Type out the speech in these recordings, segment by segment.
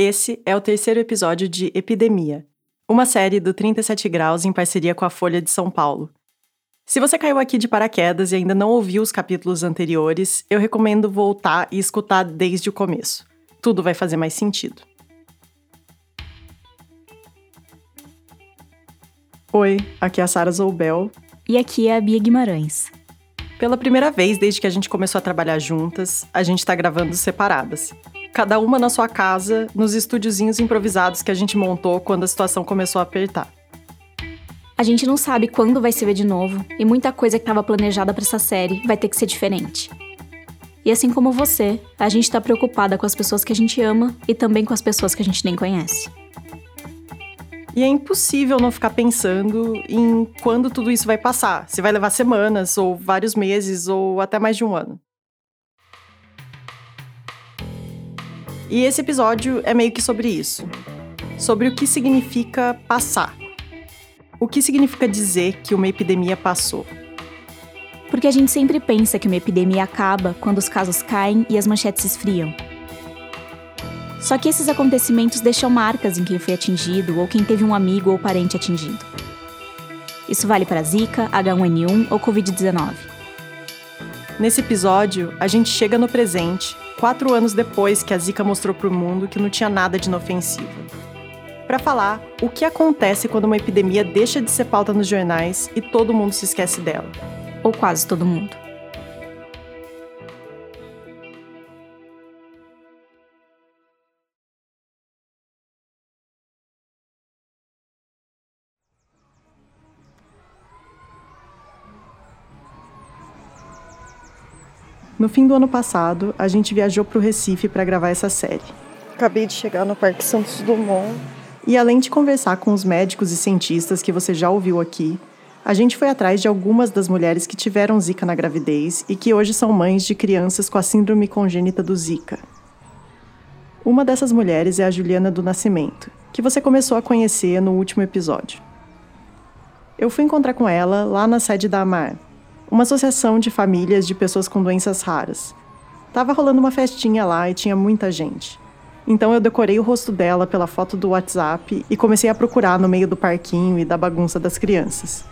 Esse é o terceiro episódio de Epidemia, uma série do 37 Graus em parceria com a Folha de São Paulo. Se você caiu aqui de paraquedas e ainda não ouviu os capítulos anteriores, eu recomendo voltar e escutar desde o começo. Tudo vai fazer mais sentido. Oi, aqui é a Sara Zoubel. E aqui é a Bia Guimarães. Pela primeira vez desde que a gente começou a trabalhar juntas, a gente está gravando separadas cada uma na sua casa, nos estúdiozinhos improvisados que a gente montou quando a situação começou a apertar. A gente não sabe quando vai se ver de novo, e muita coisa que estava planejada para essa série vai ter que ser diferente. E assim como você, a gente está preocupada com as pessoas que a gente ama e também com as pessoas que a gente nem conhece. E é impossível não ficar pensando em quando tudo isso vai passar. Se vai levar semanas, ou vários meses, ou até mais de um ano. E esse episódio é meio que sobre isso. Sobre o que significa passar. O que significa dizer que uma epidemia passou? Porque a gente sempre pensa que uma epidemia acaba quando os casos caem e as manchetes esfriam. Só que esses acontecimentos deixam marcas em quem foi atingido ou quem teve um amigo ou parente atingido. Isso vale para Zika, H1N1 ou Covid-19. Nesse episódio, a gente chega no presente quatro anos depois que a Zika mostrou para o mundo que não tinha nada de inofensivo. Para falar o que acontece quando uma epidemia deixa de ser pauta nos jornais e todo mundo se esquece dela. Ou quase todo mundo. No fim do ano passado, a gente viajou para o Recife para gravar essa série. Acabei de chegar no Parque Santos Dumont. E além de conversar com os médicos e cientistas que você já ouviu aqui, a gente foi atrás de algumas das mulheres que tiveram Zika na gravidez e que hoje são mães de crianças com a síndrome congênita do Zika. Uma dessas mulheres é a Juliana do Nascimento, que você começou a conhecer no último episódio. Eu fui encontrar com ela lá na sede da AMAR, uma associação de famílias de pessoas com doenças raras. Tava rolando uma festinha lá e tinha muita gente. Então eu decorei o rosto dela pela foto do WhatsApp e comecei a procurar no meio do parquinho e da bagunça das crianças.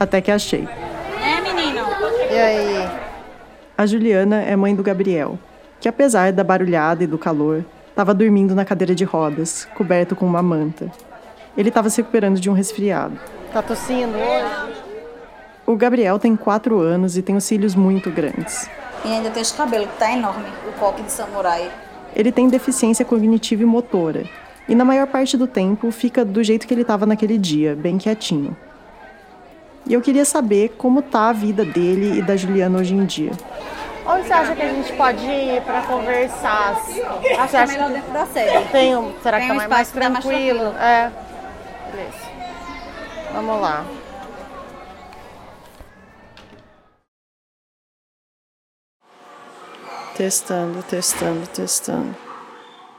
Até que achei. É, menino? E aí? A Juliana é mãe do Gabriel, que apesar da barulhada e do calor, estava dormindo na cadeira de rodas, coberto com uma manta. Ele estava se recuperando de um resfriado. Tá tossindo hoje? O Gabriel tem quatro anos e tem os cílios muito grandes. E ainda tem os cabelos, que tá enorme, o coque de samurai. Ele tem deficiência cognitiva e motora. E na maior parte do tempo fica do jeito que ele estava naquele dia, bem quietinho. E eu queria saber como tá a vida dele e da Juliana hoje em dia. Onde você acha que a gente pode ir para conversar? Acho que é melhor dentro da sede. Tem um, será tem que tá um mais, mais espaço mais tranquilo? tranquilo. É. Beleza. Vamos lá. Testando, testando, testando.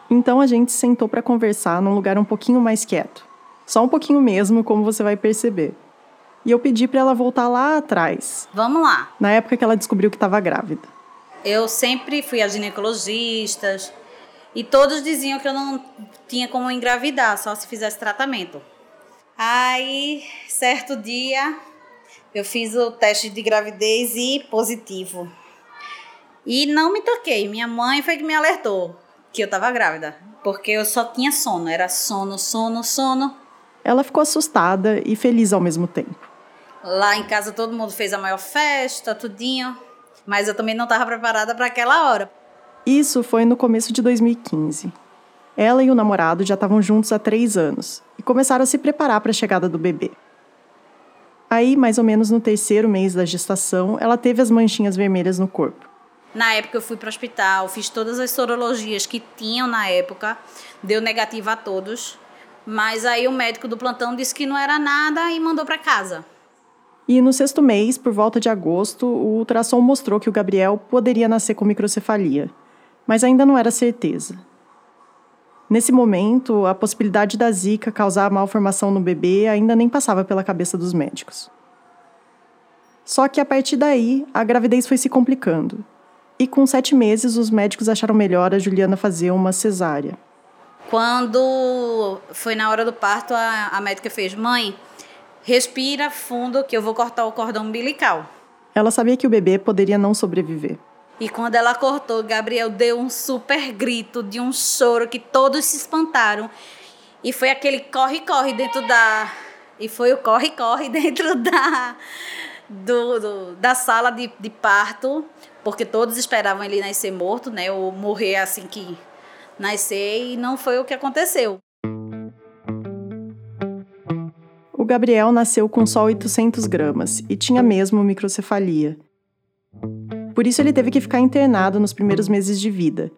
Então a gente sentou para conversar num lugar um pouquinho mais quieto. Só um pouquinho mesmo, como você vai perceber. E eu pedi para ela voltar lá atrás. Vamos lá. Na época que ela descobriu que estava grávida. Eu sempre fui a ginecologistas e todos diziam que eu não tinha como engravidar, só se fizesse tratamento. Aí, certo dia, eu fiz o teste de gravidez e positivo. E não me toquei. Minha mãe foi que me alertou que eu estava grávida, porque eu só tinha sono, era sono, sono, sono. Ela ficou assustada e feliz ao mesmo tempo. Lá em casa todo mundo fez a maior festa, tudinho, mas eu também não estava preparada para aquela hora. Isso foi no começo de 2015. Ela e o namorado já estavam juntos há três anos e começaram a se preparar para a chegada do bebê. Aí, mais ou menos no terceiro mês da gestação, ela teve as manchinhas vermelhas no corpo. Na época eu fui para o hospital, fiz todas as sorologias que tinham na época, deu negativo a todos, mas aí o médico do plantão disse que não era nada e mandou para casa. E no sexto mês, por volta de agosto, o ultrassom mostrou que o Gabriel poderia nascer com microcefalia, mas ainda não era certeza. Nesse momento, a possibilidade da Zika causar malformação no bebê ainda nem passava pela cabeça dos médicos. Só que a partir daí, a gravidez foi se complicando. E com sete meses, os médicos acharam melhor a Juliana fazer uma cesárea. Quando foi na hora do parto, a, a médica fez: Mãe, respira fundo que eu vou cortar o cordão umbilical. Ela sabia que o bebê poderia não sobreviver. E quando ela cortou, Gabriel deu um super grito de um choro que todos se espantaram. E foi aquele corre-corre dentro da. E foi o corre-corre dentro da. Do, do, da sala de, de parto, porque todos esperavam ele nascer morto, né? Ou morrer assim que nascer, e não foi o que aconteceu. O Gabriel nasceu com só 800 gramas e tinha mesmo microcefalia. Por isso ele teve que ficar internado nos primeiros meses de vida.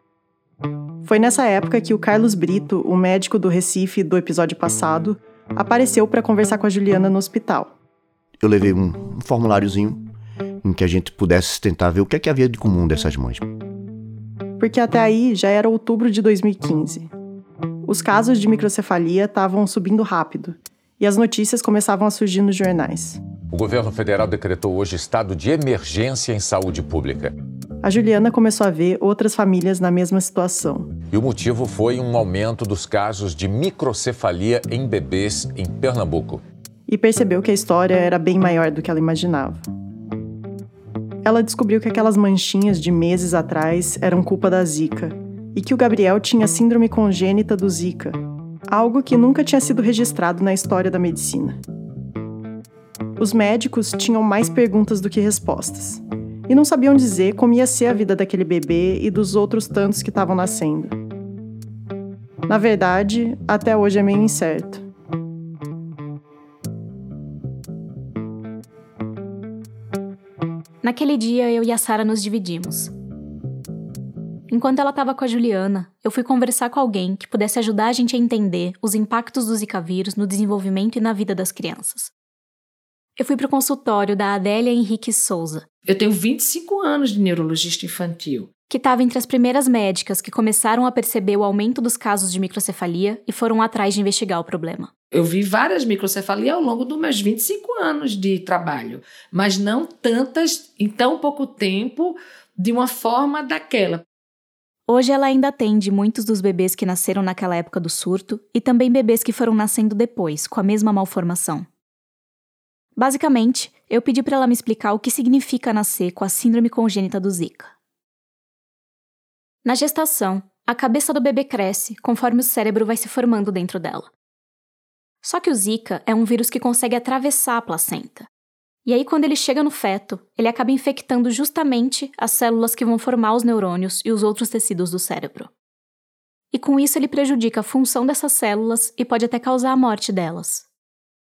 Foi nessa época que o Carlos Brito, o médico do Recife do episódio passado, apareceu para conversar com a Juliana no hospital. Eu levei um, um formuláriozinho em que a gente pudesse tentar ver o que, é que havia de comum dessas mães. Porque até aí já era outubro de 2015. Os casos de microcefalia estavam subindo rápido e as notícias começavam a surgir nos jornais. O governo federal decretou hoje estado de emergência em saúde pública. A Juliana começou a ver outras famílias na mesma situação. E o motivo foi um aumento dos casos de microcefalia em bebês em Pernambuco. E percebeu que a história era bem maior do que ela imaginava. Ela descobriu que aquelas manchinhas de meses atrás eram culpa da Zika e que o Gabriel tinha síndrome congênita do Zika, algo que nunca tinha sido registrado na história da medicina. Os médicos tinham mais perguntas do que respostas, e não sabiam dizer como ia ser a vida daquele bebê e dos outros tantos que estavam nascendo. Na verdade, até hoje é meio incerto. Naquele dia, eu e a Sara nos dividimos. Enquanto ela estava com a Juliana, eu fui conversar com alguém que pudesse ajudar a gente a entender os impactos do Zika vírus no desenvolvimento e na vida das crianças. Eu fui para o consultório da Adélia Henrique Souza. Eu tenho 25 anos de neurologista infantil. Que estava entre as primeiras médicas que começaram a perceber o aumento dos casos de microcefalia e foram atrás de investigar o problema. Eu vi várias microcefalias ao longo dos meus 25 anos de trabalho, mas não tantas em tão pouco tempo de uma forma daquela. Hoje ela ainda atende muitos dos bebês que nasceram naquela época do surto e também bebês que foram nascendo depois, com a mesma malformação. Basicamente, eu pedi para ela me explicar o que significa nascer com a síndrome congênita do Zika. Na gestação, a cabeça do bebê cresce conforme o cérebro vai se formando dentro dela. Só que o Zika é um vírus que consegue atravessar a placenta, e aí, quando ele chega no feto, ele acaba infectando justamente as células que vão formar os neurônios e os outros tecidos do cérebro. E com isso, ele prejudica a função dessas células e pode até causar a morte delas.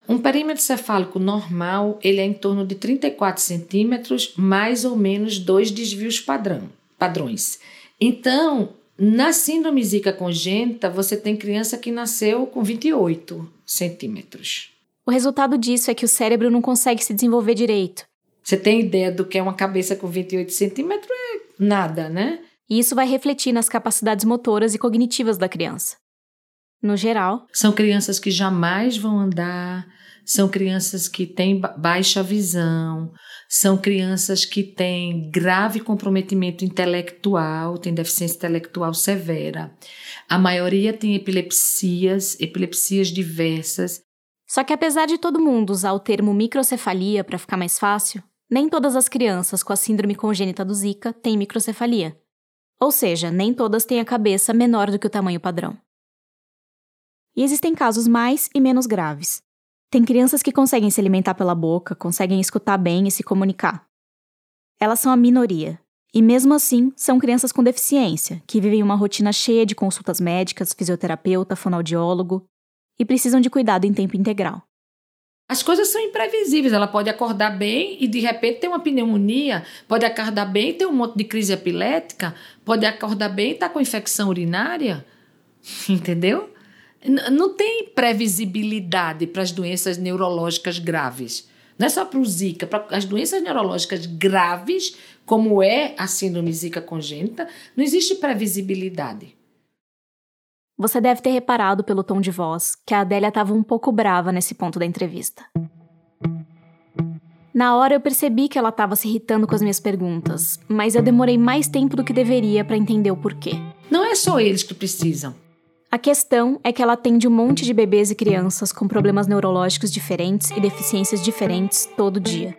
Um perímetro cefálico normal ele é em torno de 34 centímetros, mais ou menos dois desvios padrão, padrões. Então, na síndrome zika congênita, você tem criança que nasceu com 28 centímetros. O resultado disso é que o cérebro não consegue se desenvolver direito. Você tem ideia do que é uma cabeça com 28 centímetros? É nada, né? E isso vai refletir nas capacidades motoras e cognitivas da criança. No geral, são crianças que jamais vão andar, são crianças que têm baixa visão, são crianças que têm grave comprometimento intelectual, têm deficiência intelectual severa. A maioria tem epilepsias, epilepsias diversas, só que apesar de todo mundo usar o termo microcefalia para ficar mais fácil, nem todas as crianças com a síndrome congênita do Zika têm microcefalia. Ou seja, nem todas têm a cabeça menor do que o tamanho padrão. E existem casos mais e menos graves. Tem crianças que conseguem se alimentar pela boca, conseguem escutar bem e se comunicar. Elas são a minoria. E mesmo assim, são crianças com deficiência, que vivem uma rotina cheia de consultas médicas, fisioterapeuta, fonoaudiólogo, e precisam de cuidado em tempo integral. As coisas são imprevisíveis. Ela pode acordar bem e de repente ter uma pneumonia, pode acordar bem e ter um monte de crise epilética, pode acordar bem e estar tá com infecção urinária. Entendeu? Não tem previsibilidade para as doenças neurológicas graves. Não é só para o Zika, para as doenças neurológicas graves, como é a síndrome Zika congênita, não existe previsibilidade. Você deve ter reparado pelo tom de voz que a Adélia estava um pouco brava nesse ponto da entrevista. Na hora eu percebi que ela estava se irritando com as minhas perguntas, mas eu demorei mais tempo do que deveria para entender o porquê. Não é só eles que precisam. A questão é que ela atende um monte de bebês e crianças com problemas neurológicos diferentes e deficiências diferentes todo dia.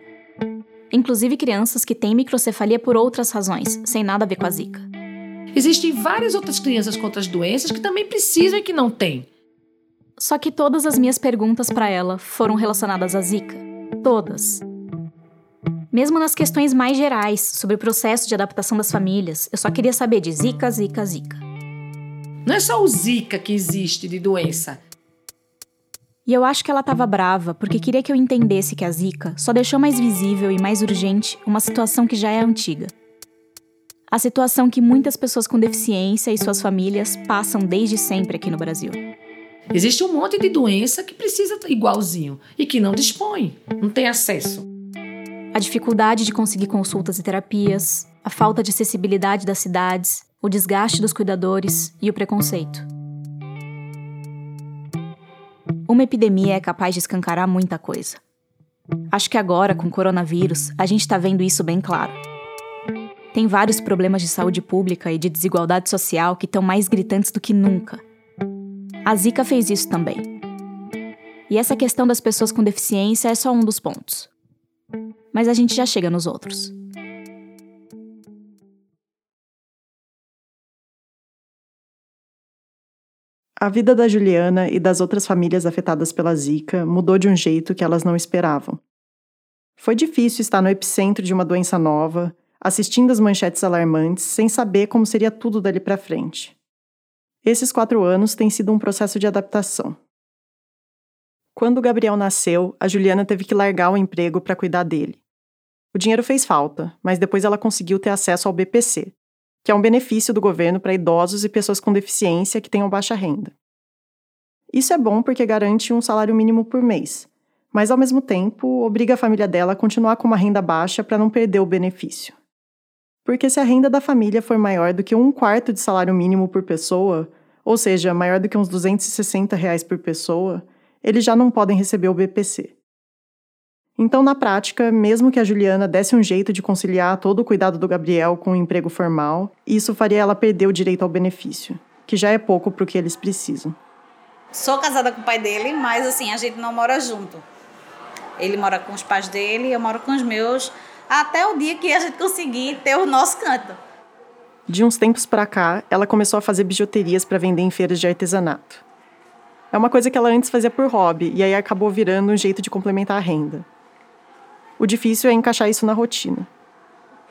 Inclusive crianças que têm microcefalia por outras razões, sem nada a ver com a Zika. Existem várias outras crianças com outras doenças que também precisam e que não têm. Só que todas as minhas perguntas para ela foram relacionadas à Zika. Todas. Mesmo nas questões mais gerais sobre o processo de adaptação das famílias, eu só queria saber de Zika, Zika, Zika. Não é só o Zika que existe de doença. E eu acho que ela estava brava porque queria que eu entendesse que a Zika só deixou mais visível e mais urgente uma situação que já é antiga. A situação que muitas pessoas com deficiência e suas famílias passam desde sempre aqui no Brasil. Existe um monte de doença que precisa igualzinho e que não dispõe, não tem acesso. A dificuldade de conseguir consultas e terapias, a falta de acessibilidade das cidades, o desgaste dos cuidadores e o preconceito. Uma epidemia é capaz de escancarar muita coisa. Acho que agora, com o coronavírus, a gente está vendo isso bem claro. Tem vários problemas de saúde pública e de desigualdade social que estão mais gritantes do que nunca. A Zika fez isso também. E essa questão das pessoas com deficiência é só um dos pontos. Mas a gente já chega nos outros. A vida da Juliana e das outras famílias afetadas pela Zika mudou de um jeito que elas não esperavam. Foi difícil estar no epicentro de uma doença nova, assistindo as manchetes alarmantes, sem saber como seria tudo dali para frente. Esses quatro anos têm sido um processo de adaptação. Quando Gabriel nasceu, a Juliana teve que largar o emprego para cuidar dele. O dinheiro fez falta, mas depois ela conseguiu ter acesso ao BPC, que é um benefício do governo para idosos e pessoas com deficiência que tenham baixa renda. Isso é bom porque garante um salário mínimo por mês, mas ao mesmo tempo obriga a família dela a continuar com uma renda baixa para não perder o benefício. Porque se a renda da família for maior do que um quarto de salário mínimo por pessoa, ou seja, maior do que uns 260 reais por pessoa, eles já não podem receber o BPC. Então, na prática, mesmo que a Juliana desse um jeito de conciliar todo o cuidado do Gabriel com o emprego formal, isso faria ela perder o direito ao benefício, que já é pouco para o que eles precisam. Sou casada com o pai dele, mas assim, a gente não mora junto. Ele mora com os pais dele, eu moro com os meus, até o dia que a gente conseguir ter o nosso canto. De uns tempos para cá, ela começou a fazer bijuterias para vender em feiras de artesanato. É uma coisa que ela antes fazia por hobby e aí acabou virando um jeito de complementar a renda. O difícil é encaixar isso na rotina.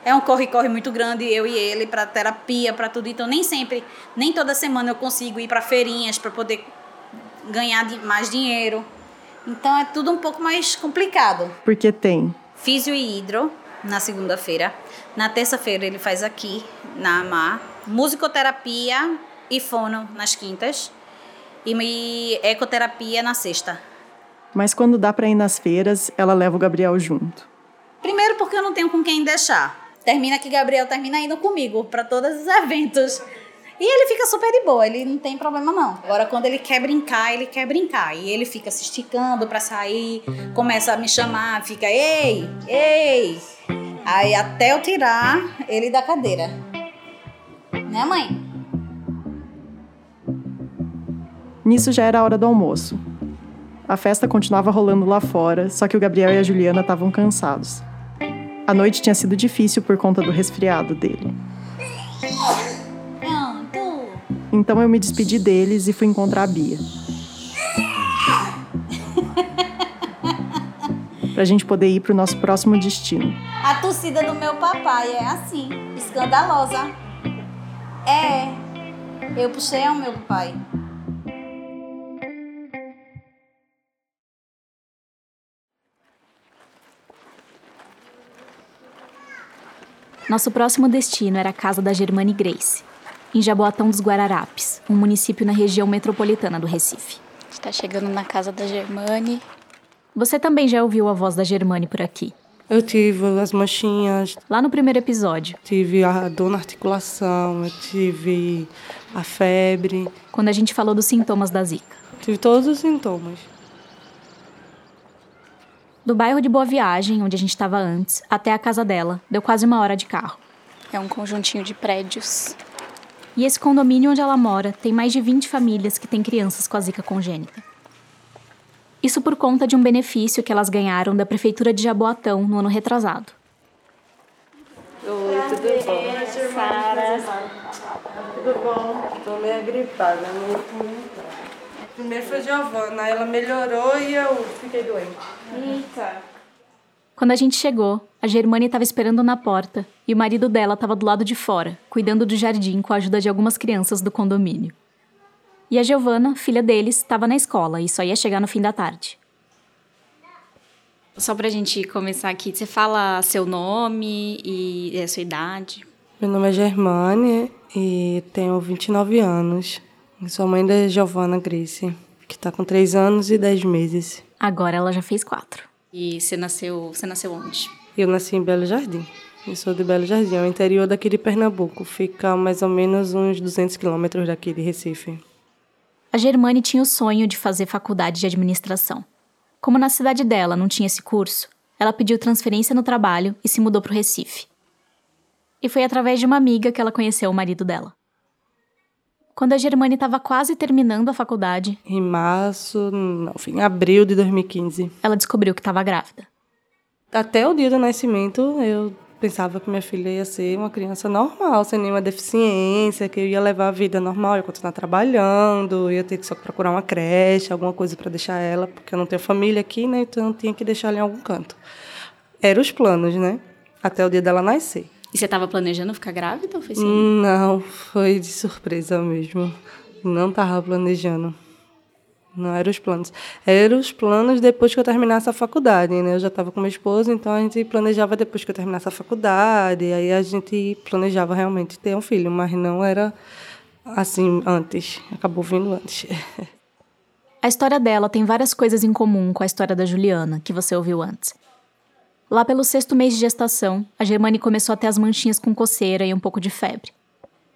É um corre-corre muito grande, eu e ele, para terapia, para tudo. Então, nem sempre, nem toda semana eu consigo ir para feirinhas para poder ganhar mais dinheiro. Então, é tudo um pouco mais complicado. Porque tem físio e hidro na segunda-feira. Na terça-feira ele faz aqui, na AMAR. Musicoterapia e fono nas quintas. E ecoterapia na sexta. Mas quando dá para ir nas feiras, ela leva o Gabriel junto. Primeiro porque eu não tenho com quem deixar. Termina que Gabriel termina indo comigo para todos os eventos. E ele fica super de boa, ele não tem problema não. Agora quando ele quer brincar, ele quer brincar. E ele fica se esticando para sair, começa a me chamar, fica ei, ei. Aí até eu tirar ele da cadeira. Né, mãe? Nisso já era a hora do almoço. A festa continuava rolando lá fora, só que o Gabriel e a Juliana estavam cansados. A noite tinha sido difícil por conta do resfriado dele. Então eu me despedi deles e fui encontrar a Bia. pra gente poder ir pro nosso próximo destino. A torcida do meu papai é assim, escandalosa. É, eu puxei ao meu pai. Nosso próximo destino era a casa da Germane Grace, em Jaboatão dos Guararapes, um município na região metropolitana do Recife. Está chegando na casa da Germane. Você também já ouviu a voz da Germane por aqui? Eu tive as manchinhas. Lá no primeiro episódio. Tive a dor na articulação, eu tive a febre. Quando a gente falou dos sintomas da Zika. Tive todos os sintomas. Do bairro de Boa Viagem, onde a gente estava antes, até a casa dela, deu quase uma hora de carro. É um conjuntinho de prédios. E esse condomínio onde ela mora tem mais de 20 famílias que têm crianças com a zika congênita. Isso por conta de um benefício que elas ganharam da prefeitura de Jaboatão no ano retrasado. Oi, tudo bom? Sara. Tudo bom? Tô meio gripada, meio Primeiro foi Giovana, ela melhorou e eu fiquei doente. Eita. Quando a gente chegou, a Germane estava esperando na porta e o marido dela estava do lado de fora, cuidando do jardim com a ajuda de algumas crianças do condomínio. E a Giovana, filha deles, estava na escola e só ia chegar no fim da tarde. Só pra gente começar aqui, você fala seu nome e a sua idade? Meu nome é Germane e tenho 29 anos. sou mãe da Giovana Grace, que está com 3 anos e 10 meses. Agora ela já fez 4. E você nasceu, você nasceu onde? Eu nasci em Belo Jardim. Eu sou de Belo Jardim, é o interior daqui de Pernambuco. Fica mais ou menos uns 200 quilômetros daqui de Recife. A Germane tinha o sonho de fazer faculdade de administração. Como na cidade dela não tinha esse curso, ela pediu transferência no trabalho e se mudou para o Recife. E foi através de uma amiga que ela conheceu o marido dela. Quando a Germane estava quase terminando a faculdade, em março, não, em abril de 2015, ela descobriu que estava grávida. Até o dia do nascimento, eu pensava que minha filha ia ser uma criança normal, sem nenhuma deficiência, que eu ia levar a vida normal, ia continuar trabalhando, ia ter que só procurar uma creche, alguma coisa para deixar ela, porque eu não tenho família aqui, né? Então eu tinha que deixar ela em algum canto. Eram os planos, né? Até o dia dela nascer. E você estava planejando ficar grávida ou foi assim? Não, foi de surpresa mesmo. Não estava planejando. Não eram os planos. Eram os planos depois que eu terminasse a faculdade, né? Eu já estava com meu esposo, então a gente planejava depois que eu terminasse a faculdade. Aí a gente planejava realmente ter um filho, mas não era assim antes. Acabou vindo antes. A história dela tem várias coisas em comum com a história da Juliana, que você ouviu antes. Lá pelo sexto mês de gestação, a Germane começou a ter as manchinhas com coceira e um pouco de febre.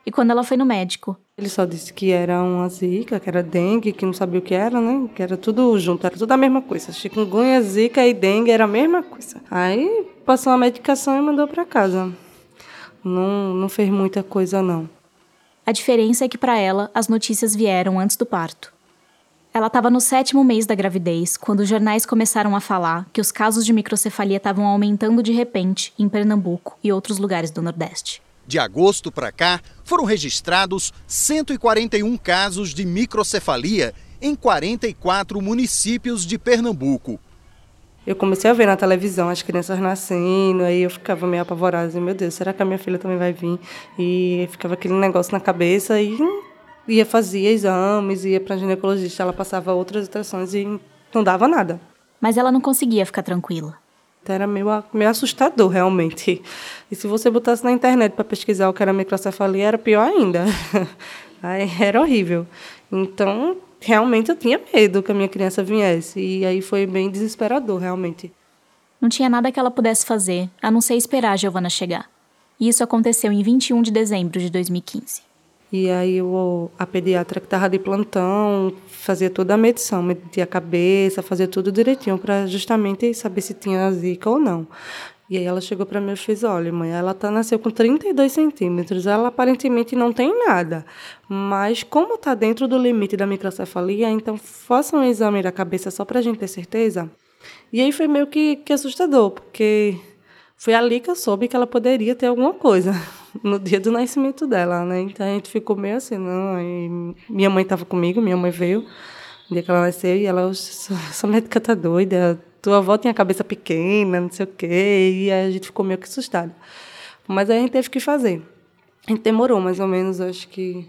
E quando ela foi no médico, ele só disse que era uma zika, que era dengue, que não sabia o que era, né? Que era tudo junto, era tudo a mesma coisa. Chikungunya, zika e dengue era a mesma coisa. Aí passou a medicação e mandou para casa. Não, não fez muita coisa não. A diferença é que para ela as notícias vieram antes do parto. Ela estava no sétimo mês da gravidez quando os jornais começaram a falar que os casos de microcefalia estavam aumentando de repente em Pernambuco e outros lugares do Nordeste. De agosto para cá, foram registrados 141 casos de microcefalia em 44 municípios de Pernambuco. Eu comecei a ver na televisão as crianças nascendo, aí eu ficava meio apavorada, assim, meu Deus, será que a minha filha também vai vir? E ficava aquele negócio na cabeça e ia fazer exames, ia para ginecologista, ela passava outras ultrassons e não dava nada. Mas ela não conseguia ficar tranquila. Então era meio, meio assustador, realmente. E se você botasse na internet para pesquisar o que era microcefalia, era pior ainda. Aí era horrível. Então, realmente eu tinha medo que a minha criança viesse. E aí foi bem desesperador, realmente. Não tinha nada que ela pudesse fazer, a não ser esperar a Giovana chegar. E isso aconteceu em 21 de dezembro de 2015. E aí eu, a pediatra que estava de plantão fazia toda a medição, media a cabeça, fazia tudo direitinho para justamente saber se tinha zika ou não. E aí ela chegou para mim e fez, olha, mãe, ela tá, nasceu com 32 centímetros, ela aparentemente não tem nada, mas como está dentro do limite da microcefalia, então faça um exame da cabeça só para a gente ter certeza. E aí foi meio que, que assustador, porque foi ali que eu soube que ela poderia ter alguma coisa no dia do nascimento dela, né? Então a gente ficou meio assim, não. Aí minha mãe estava comigo, minha mãe veio no dia que ela nasceu e ela, essa médica tá doida, tua avó tinha a cabeça pequena, não sei o quê, e a gente ficou meio que assustada. Mas aí a gente teve que fazer. A gente demorou mais ou menos, acho que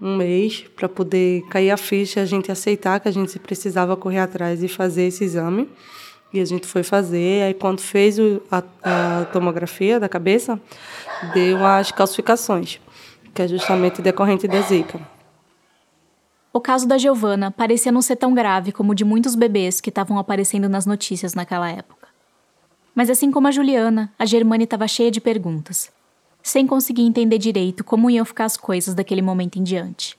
um mês para poder cair a ficha, a gente aceitar que a gente precisava correr atrás e fazer esse exame. E a gente foi fazer, aí quando fez a, a, tomografia da cabeça, deu as calcificações, que é justamente decorrente da zika. O caso da Giovana parecia não ser tão grave como o de muitos bebês que estavam aparecendo nas notícias naquela época. Mas assim como a Juliana, a Germane estava cheia de perguntas, sem conseguir entender direito como iam ficar as coisas daquele momento em diante.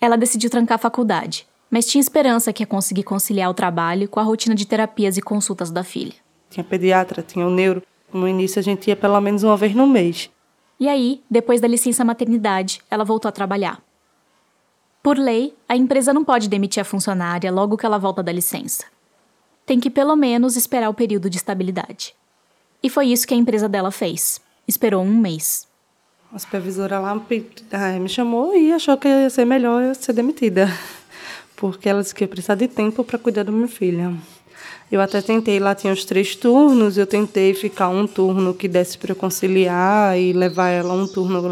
Ela decidiu trancar a faculdade mas tinha esperança que ia conseguir conciliar o trabalho com a rotina de terapias e consultas da filha. Tinha pediatra, tinha o neuro. No início a gente ia pelo menos uma vez no mês. E aí, depois da licença maternidade, ela voltou a trabalhar. Por lei, a empresa não pode demitir a funcionária logo que ela volta da licença. Tem que pelo menos esperar o período de estabilidade. E foi isso que a empresa dela fez. Esperou um mês. A supervisora lá me chamou e achou que ia ser melhor eu ser demitida. Porque ela disse que ia precisar de tempo para cuidar da minha filha. Eu até tentei, lá tinha os três turnos, eu tentei ficar um turno que desse para conciliar e levar ela um turno,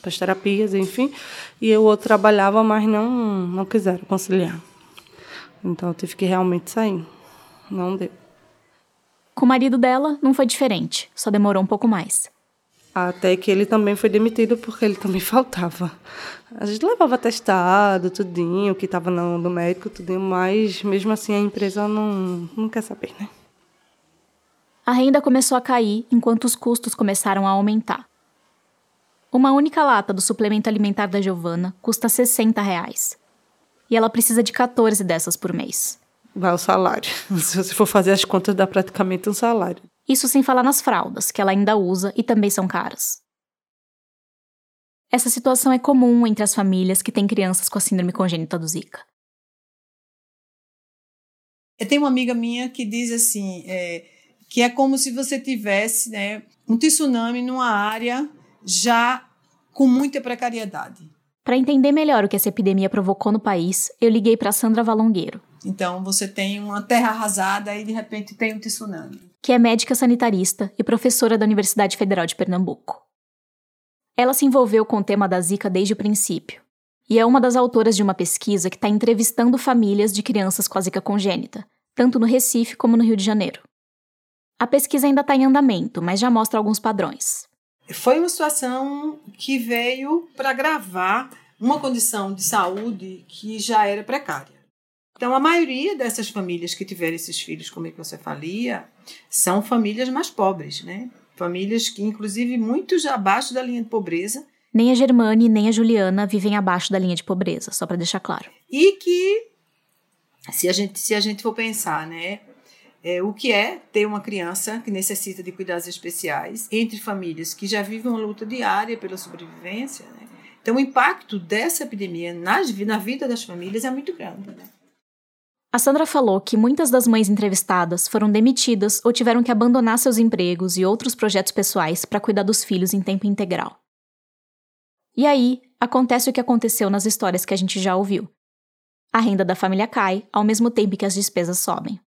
para as terapias, enfim. E o outro trabalhava, mas não, não quiseram conciliar. Então eu tive que realmente sair. Não deu. Com o marido dela, não foi diferente, só demorou um pouco mais. Até que ele também foi demitido porque ele também faltava. A gente levava testado, tudinho, que estava no, no médico, tudinho, mas mesmo assim a empresa não, não quer saber, né? A renda começou a cair enquanto os custos começaram a aumentar. Uma única lata do suplemento alimentar da Giovana custa 60 reais. E ela precisa de 14 dessas por mês. Vai o salário. Se você for fazer as contas, dá praticamente um salário. Isso sem falar nas fraldas, que ela ainda usa e também são caras. Essa situação é comum entre as famílias que têm crianças com a síndrome congênita do Zika. Eu tenho uma amiga minha que diz assim, é, que é como se você tivesse né, um tsunami numa área já com muita precariedade. Para entender melhor o que essa epidemia provocou no país, eu liguei para Sandra Valongueiro. Então você tem uma terra arrasada e de repente tem um tsunami. Que é médica sanitarista e professora da Universidade Federal de Pernambuco. Ela se envolveu com o tema da Zika desde o princípio e é uma das autoras de uma pesquisa que está entrevistando famílias de crianças com a Zika congênita, tanto no Recife como no Rio de Janeiro. A pesquisa ainda está em andamento, mas já mostra alguns padrões. Foi uma situação que veio para agravar uma condição de saúde que já era precária. Então, a maioria dessas famílias que tiveram esses filhos com microcefalia são famílias mais pobres, né? Famílias que, inclusive, muitos abaixo da linha de pobreza. Nem a Germane nem a Juliana vivem abaixo da linha de pobreza, só para deixar claro. E que, se a gente, se a gente for pensar, né? É, o que é ter uma criança que necessita de cuidados especiais entre famílias que já vivem uma luta diária pela sobrevivência. Né? Então, o impacto dessa epidemia nas, na vida das famílias é muito grande. Né? A Sandra falou que muitas das mães entrevistadas foram demitidas ou tiveram que abandonar seus empregos e outros projetos pessoais para cuidar dos filhos em tempo integral. E aí, acontece o que aconteceu nas histórias que a gente já ouviu. A renda da família cai ao mesmo tempo que as despesas sobem.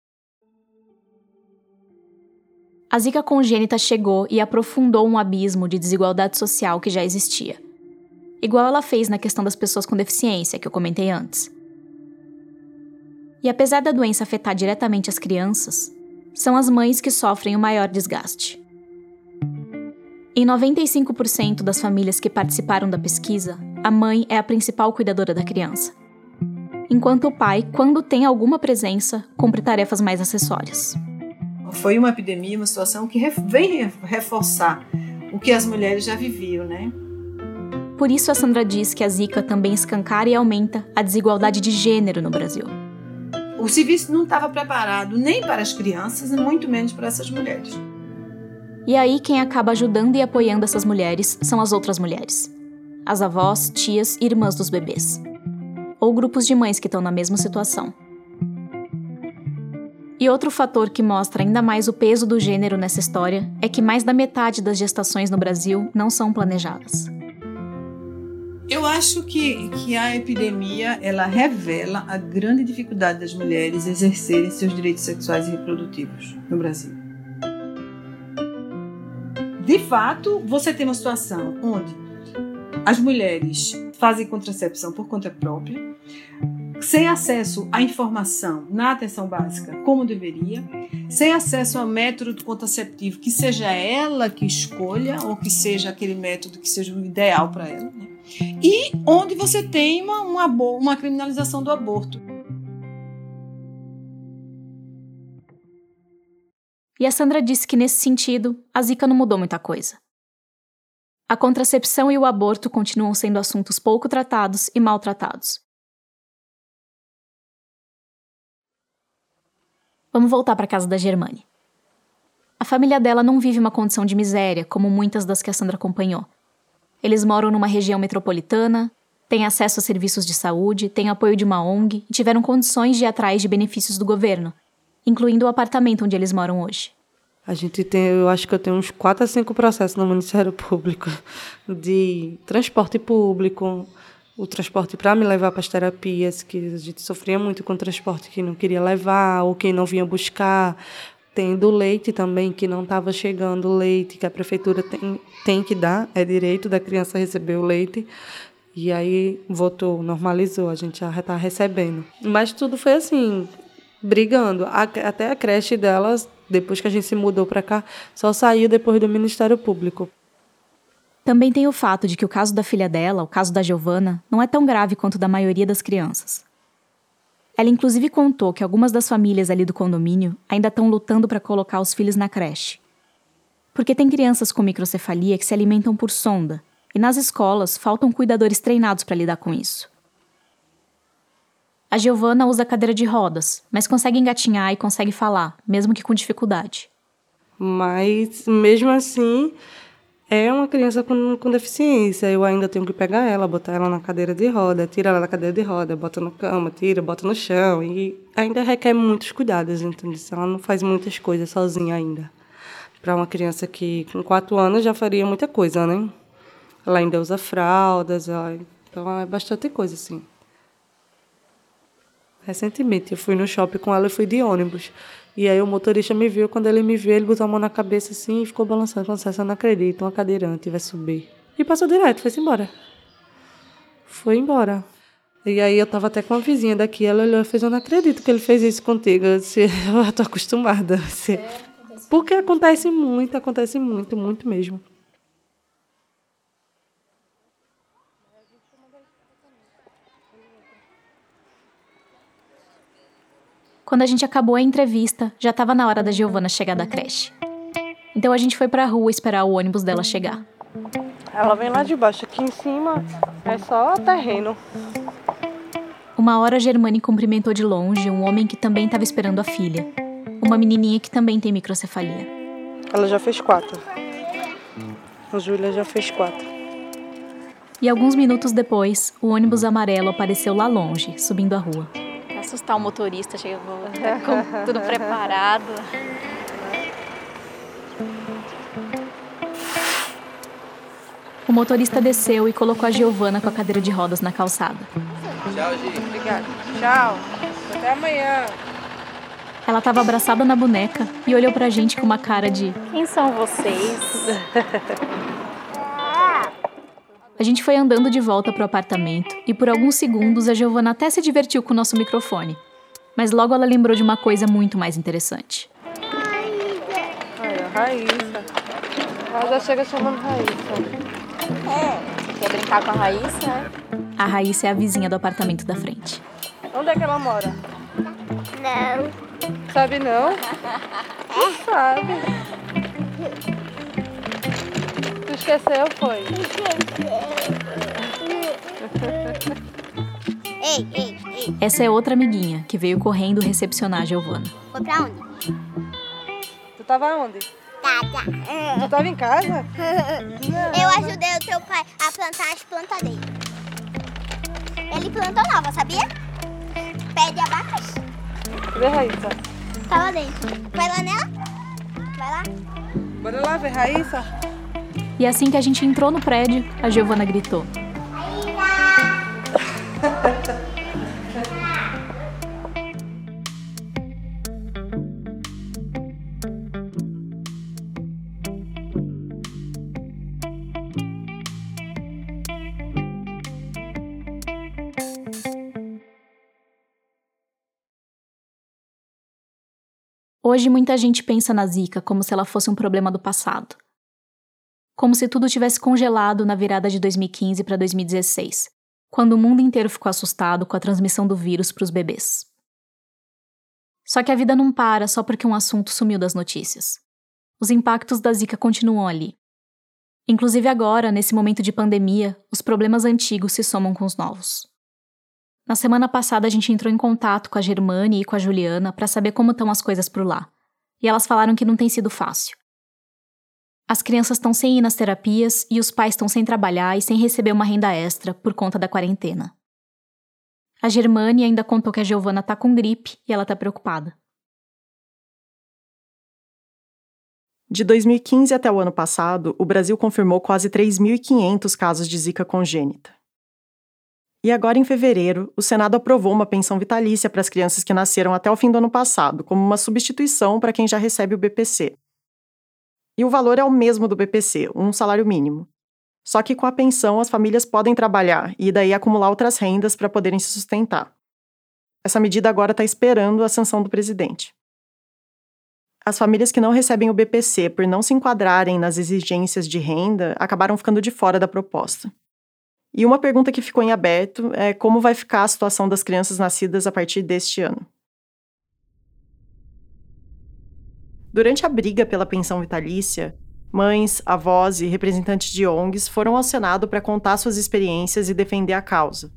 A zika congênita chegou e aprofundou um abismo de desigualdade social que já existia. Igual ela fez na questão das pessoas com deficiência, que eu comentei antes. E apesar da doença afetar diretamente as crianças, são as mães que sofrem o maior desgaste. Em 95% das famílias que participaram da pesquisa, a mãe é a principal cuidadora da criança. Enquanto o pai, quando tem alguma presença, cumpre tarefas mais acessórias. Foi uma epidemia, uma situação que vem reforçar o que as mulheres já viviam, né? Por isso a Sandra diz que a Zika também escancara e aumenta a desigualdade de gênero no Brasil. O serviço não estava preparado nem para as crianças, muito menos para essas mulheres. E aí quem acaba ajudando e apoiando essas mulheres são as outras mulheres. As avós, tias e irmãs dos bebês. Ou grupos de mães que estão na mesma situação. E outro fator que mostra ainda mais o peso do gênero nessa história é que mais da metade das gestações no Brasil não são planejadas. Eu acho que, que a epidemia ela revela a grande dificuldade das mulheres exercerem seus direitos sexuais e reprodutivos no Brasil. De fato, você tem uma situação onde as mulheres fazem contracepção por conta própria, sem acesso à informação na atenção básica como deveria, sem acesso a método contraceptivo que seja ela que escolha ou que seja aquele método que seja o ideal para ela, né? e onde você tem uma, uma, uma criminalização do aborto. E a Sandra disse que nesse sentido a Zika não mudou muita coisa. A contracepção e o aborto continuam sendo assuntos pouco tratados e maltratados. Vamos voltar para a casa da Germane. A família dela não vive uma condição de miséria, como muitas das que a Sandra acompanhou. Eles moram numa região metropolitana, têm acesso a serviços de saúde, têm apoio de uma ONG e tiveram condições de ir atrás de benefícios do governo, incluindo o apartamento onde eles moram hoje. A gente tem, eu acho que eu tenho uns quatro a cinco processos no Ministério Público de transporte público, o transporte para me levar para as terapias, que a gente sofria muito com o transporte que não queria levar ou quem não vinha buscar. Tem do leite também, que não estava chegando leite, que a prefeitura tem, tem que dar, é direito da criança receber o leite. E aí votou, normalizou, a gente já está recebendo. Mas tudo foi assim, brigando. Até a creche delas, depois que a gente se mudou para cá, só saiu depois do Ministério Público. Também tem o fato de que o caso da filha dela, o caso da Giovana, não é tão grave quanto o da maioria das crianças. Ela inclusive contou que algumas das famílias ali do condomínio ainda estão lutando para colocar os filhos na creche. Porque tem crianças com microcefalia que se alimentam por sonda, e nas escolas faltam cuidadores treinados para lidar com isso. A Giovana usa cadeira de rodas, mas consegue engatinhar e consegue falar, mesmo que com dificuldade. Mas, mesmo assim, é uma criança com, com deficiência. Eu ainda tenho que pegar ela, botar ela na cadeira de roda, tira ela da cadeira de roda, bota na cama, tira, bota no chão. E ainda requer muitos cuidados, entendeu? Ela não faz muitas coisas sozinha ainda. Para uma criança que com quatro anos já faria muita coisa, né? Ela ainda usa fraldas, então é bastante coisa, assim. Recentemente eu fui no shopping com ela e fui de ônibus. E aí o motorista me viu, quando ele me viu, ele botou a mão na cabeça assim e ficou balançando, falando assim, eu não acredito, uma cadeirante vai subir. E passou direto, foi embora. Foi embora. E aí eu tava até com uma vizinha daqui, ela olhou e fez, eu não acredito que ele fez isso contigo. Eu disse, eu tô acostumada. Disse, Porque acontece muito, acontece muito, muito mesmo. Quando a gente acabou a entrevista, já estava na hora da Giovana chegar da creche. Então a gente foi para a rua esperar o ônibus dela chegar. Ela vem lá de baixo, aqui em cima é só terreno. Uma hora Germani cumprimentou de longe um homem que também estava esperando a filha, uma menininha que também tem microcefalia. Ela já fez quatro. A Júlia já fez quatro. E alguns minutos depois, o ônibus amarelo apareceu lá longe, subindo a rua assustar o motorista, chegou tá com tudo preparado. O motorista desceu e colocou a Giovana com a cadeira de rodas na calçada. Tchau, Gi. Obrigada. Tchau. Até amanhã. Ela estava abraçada na boneca e olhou pra gente com uma cara de: Quem são vocês? A gente foi andando de volta pro apartamento e por alguns segundos a Giovana até se divertiu com o nosso microfone. Mas logo ela lembrou de uma coisa muito mais interessante. Olha, Raíssa. Ela já chega chamando Raíssa. É. Quer brincar com a Raíssa? A Raíssa é a vizinha do apartamento da frente. Onde é que ela mora? Não. Sabe não? Não sabe. Esqueceu, foi? Ei, ei, ei. Essa é outra amiguinha que veio correndo recepcionar a Giovana. Foi pra onde? Tu tava onde? Tá, tá. Tu tava em casa? Eu ajudei o teu pai a plantar as plantas dele. Ele plantou nova, sabia? Pé de abacaxi. Cadê a Raíssa? Tá lá dentro. Vai lá nela? Vai lá. Bora lá ver Raíssa? E assim que a gente entrou no prédio, a Giovana gritou. Hoje muita gente pensa na Zika como se ela fosse um problema do passado. Como se tudo tivesse congelado na virada de 2015 para 2016, quando o mundo inteiro ficou assustado com a transmissão do vírus para os bebês. Só que a vida não para só porque um assunto sumiu das notícias. Os impactos da Zika continuam ali. Inclusive agora, nesse momento de pandemia, os problemas antigos se somam com os novos. Na semana passada a gente entrou em contato com a Germane e com a Juliana para saber como estão as coisas por lá. E elas falaram que não tem sido fácil. As crianças estão sem ir nas terapias e os pais estão sem trabalhar e sem receber uma renda extra por conta da quarentena. A Germânia ainda contou que a Giovana tá com gripe e ela tá preocupada. De 2015 até o ano passado, o Brasil confirmou quase 3.500 casos de Zika congênita. E agora, em fevereiro, o Senado aprovou uma pensão vitalícia para as crianças que nasceram até o fim do ano passado, como uma substituição para quem já recebe o BPC. E o valor é o mesmo do BPC, um salário mínimo. Só que com a pensão as famílias podem trabalhar e daí acumular outras rendas para poderem se sustentar. Essa medida agora está esperando a sanção do presidente. As famílias que não recebem o BPC por não se enquadrarem nas exigências de renda acabaram ficando de fora da proposta. E uma pergunta que ficou em aberto é como vai ficar a situação das crianças nascidas a partir deste ano. Durante a briga pela pensão vitalícia, mães, avós e representantes de ONGs foram ao Senado para contar suas experiências e defender a causa.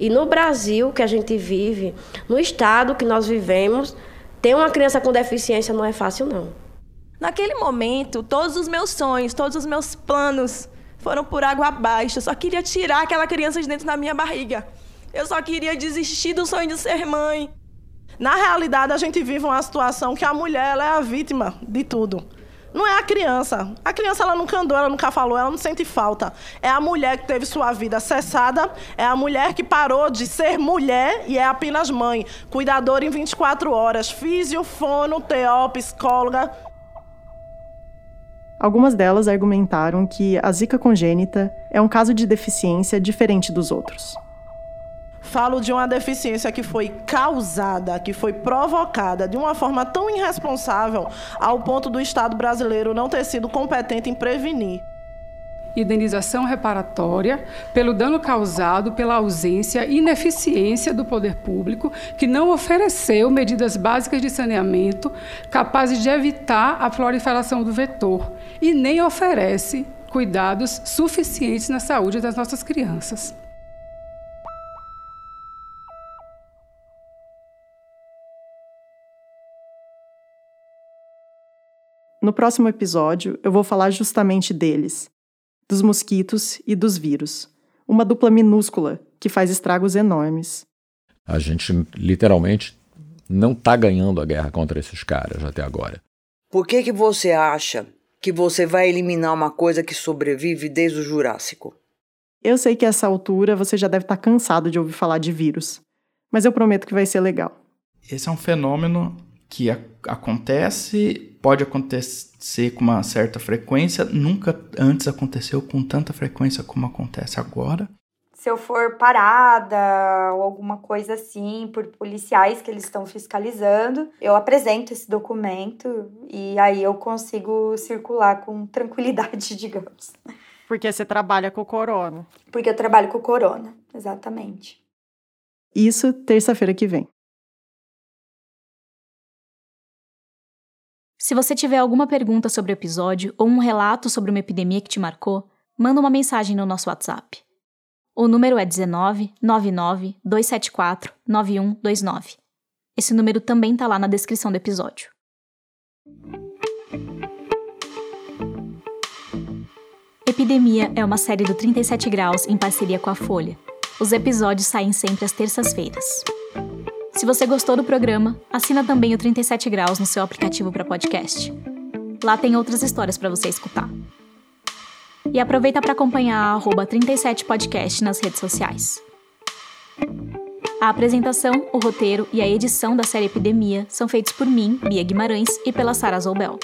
E no Brasil que a gente vive, no estado que nós vivemos, ter uma criança com deficiência não é fácil, não. Naquele momento, todos os meus sonhos, todos os meus planos foram por água abaixo. Eu só queria tirar aquela criança de dentro da minha barriga. Eu só queria desistir do sonho de ser mãe. Na realidade, a gente vive uma situação que a mulher ela é a vítima de tudo. Não é a criança. A criança ela nunca andou, ela nunca falou, ela não sente falta. É a mulher que teve sua vida cessada, é a mulher que parou de ser mulher e é apenas mãe. Cuidadora em 24 horas, físio, fono, TO, psicóloga. Algumas delas argumentaram que a zika congênita é um caso de deficiência diferente dos outros. Falo de uma deficiência que foi causada, que foi provocada de uma forma tão irresponsável ao ponto do Estado brasileiro não ter sido competente em prevenir. Indenização reparatória pelo dano causado pela ausência e ineficiência do poder público, que não ofereceu medidas básicas de saneamento capazes de evitar a proliferação do vetor e nem oferece cuidados suficientes na saúde das nossas crianças. No próximo episódio, eu vou falar justamente deles, dos mosquitos e dos vírus. Uma dupla minúscula que faz estragos enormes. A gente literalmente não está ganhando a guerra contra esses caras até agora. Por que, que você acha que você vai eliminar uma coisa que sobrevive desde o Jurássico? Eu sei que a essa altura você já deve estar tá cansado de ouvir falar de vírus, mas eu prometo que vai ser legal. Esse é um fenômeno que acontece, pode acontecer com uma certa frequência, nunca antes aconteceu com tanta frequência como acontece agora. Se eu for parada ou alguma coisa assim por policiais que eles estão fiscalizando, eu apresento esse documento e aí eu consigo circular com tranquilidade, digamos. Porque você trabalha com o corona. Porque eu trabalho com o corona, exatamente. Isso terça-feira que vem. Se você tiver alguma pergunta sobre o episódio ou um relato sobre uma epidemia que te marcou, manda uma mensagem no nosso WhatsApp. O número é 19 99 274 9129. Esse número também está lá na descrição do episódio. Epidemia é uma série do 37 Graus em parceria com a Folha. Os episódios saem sempre às terças-feiras. Se você gostou do programa, assina também o 37 Graus no seu aplicativo para podcast. Lá tem outras histórias para você escutar. E aproveita para acompanhar a 37podcast nas redes sociais. A apresentação, o roteiro e a edição da série Epidemia são feitos por mim, Bia Guimarães, e pela Sara Zoubel.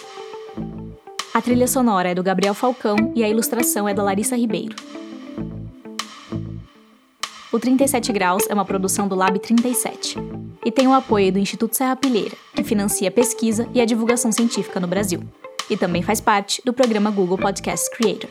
A trilha sonora é do Gabriel Falcão e a ilustração é da Larissa Ribeiro. O 37 Graus é uma produção do Lab 37 e tem o apoio do Instituto Serra Pilheira, que financia a pesquisa e a divulgação científica no Brasil, e também faz parte do programa Google Podcast Creator.